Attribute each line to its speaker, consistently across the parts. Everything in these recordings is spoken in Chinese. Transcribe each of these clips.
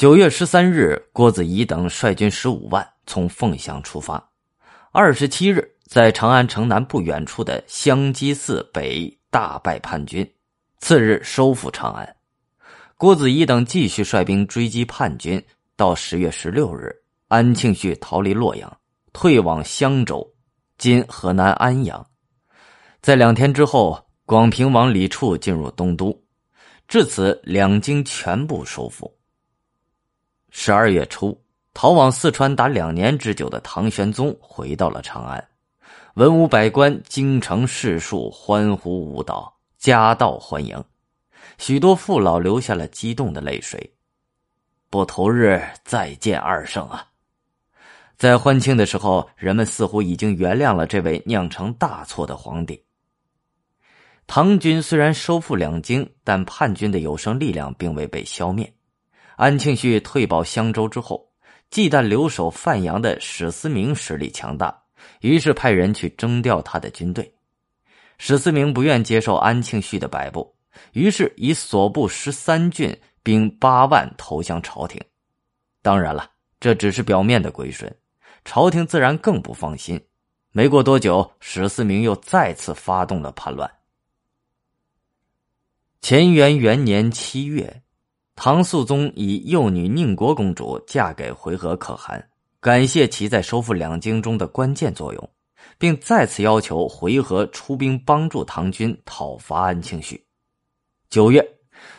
Speaker 1: 九月十三日，郭子仪等率军十五万从凤翔出发。二十七日，在长安城南不远处的香积寺北大败叛军。次日，收复长安。郭子仪等继续率兵追击叛军。到十月十六日，安庆绪逃离洛阳，退往襄州（今河南安阳）。在两天之后，广平王李处进入东都，至此两京全部收复。十二月初，逃往四川达两年之久的唐玄宗回到了长安，文武百官、京城士庶欢呼舞蹈，夹道欢迎，许多父老流下了激动的泪水。不头日再见二圣啊！在欢庆的时候，人们似乎已经原谅了这位酿成大错的皇帝。唐军虽然收复两京，但叛军的有生力量并未被消灭。安庆绪退保襄州之后，忌惮留守范阳的史思明实力强大，于是派人去征调他的军队。史思明不愿接受安庆绪的摆布，于是以所部十三郡。兵八万投降朝廷，当然了，这只是表面的归顺，朝廷自然更不放心。没过多久，史思明又再次发动了叛乱。乾元元年七月，唐肃宗以幼女宁国公主嫁给回纥可汗，感谢其在收复两京中的关键作用，并再次要求回纥出兵帮助唐军讨伐安庆绪。九月。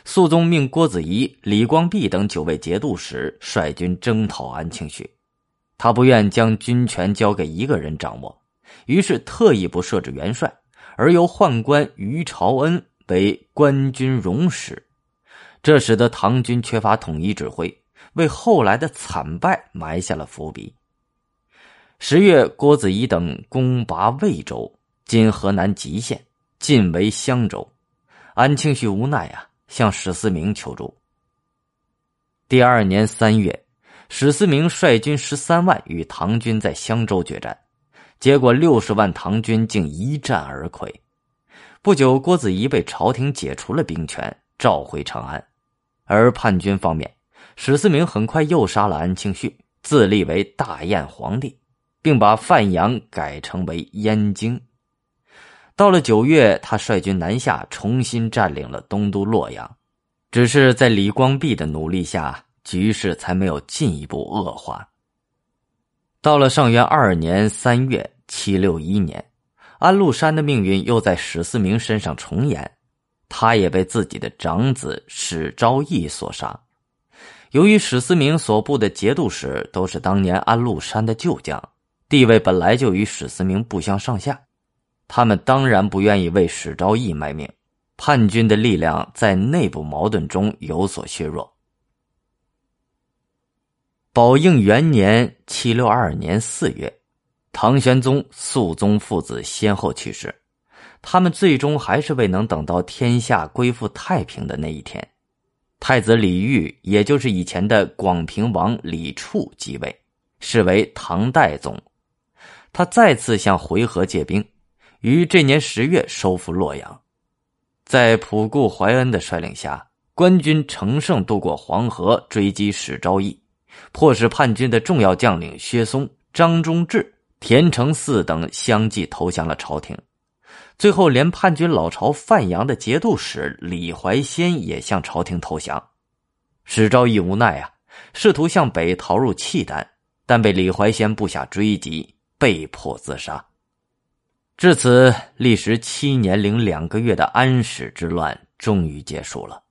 Speaker 1: 肃宗命郭子仪、李光弼等九位节度使率军征讨安庆绪，他不愿将军权交给一个人掌握，于是特意不设置元帅，而由宦官于朝恩为官军容使，这使得唐军缺乏统一指挥，为后来的惨败埋下了伏笔。十月，郭子仪等攻拔魏州（今河南吉县），进围襄州，安庆绪无奈啊。向史思明求助。第二年三月，史思明率军十三万与唐军在襄州决战，结果六十万唐军竟一战而溃。不久，郭子仪被朝廷解除了兵权，召回长安。而叛军方面，史思明很快又杀了安庆绪，自立为大燕皇帝，并把范阳改成为燕京。到了九月，他率军南下，重新占领了东都洛阳。只是在李光弼的努力下，局势才没有进一步恶化。到了上元二年三月（七六一年），安禄山的命运又在史思明身上重演，他也被自己的长子史昭义所杀。由于史思明所部的节度使都是当年安禄山的旧将，地位本来就与史思明不相上下。他们当然不愿意为史昭义卖命，叛军的力量在内部矛盾中有所削弱。宝应元年（七六二年）四月，唐玄宗、肃宗父子先后去世，他们最终还是未能等到天下归复太平的那一天。太子李煜，也就是以前的广平王李处即位，是为唐代宗。他再次向回纥借兵。于这年十月收复洛阳，在普固怀恩的率领下，官军乘胜渡过黄河，追击史昭义，迫使叛军的重要将领薛松、张忠志、田承嗣等相继投降了朝廷。最后，连叛军老巢范阳的节度使李怀仙也向朝廷投降。史昭义无奈啊，试图向北逃入契丹，但被李怀仙部下追击，被迫自杀。至此，历时七年零两个月的安史之乱终于结束了。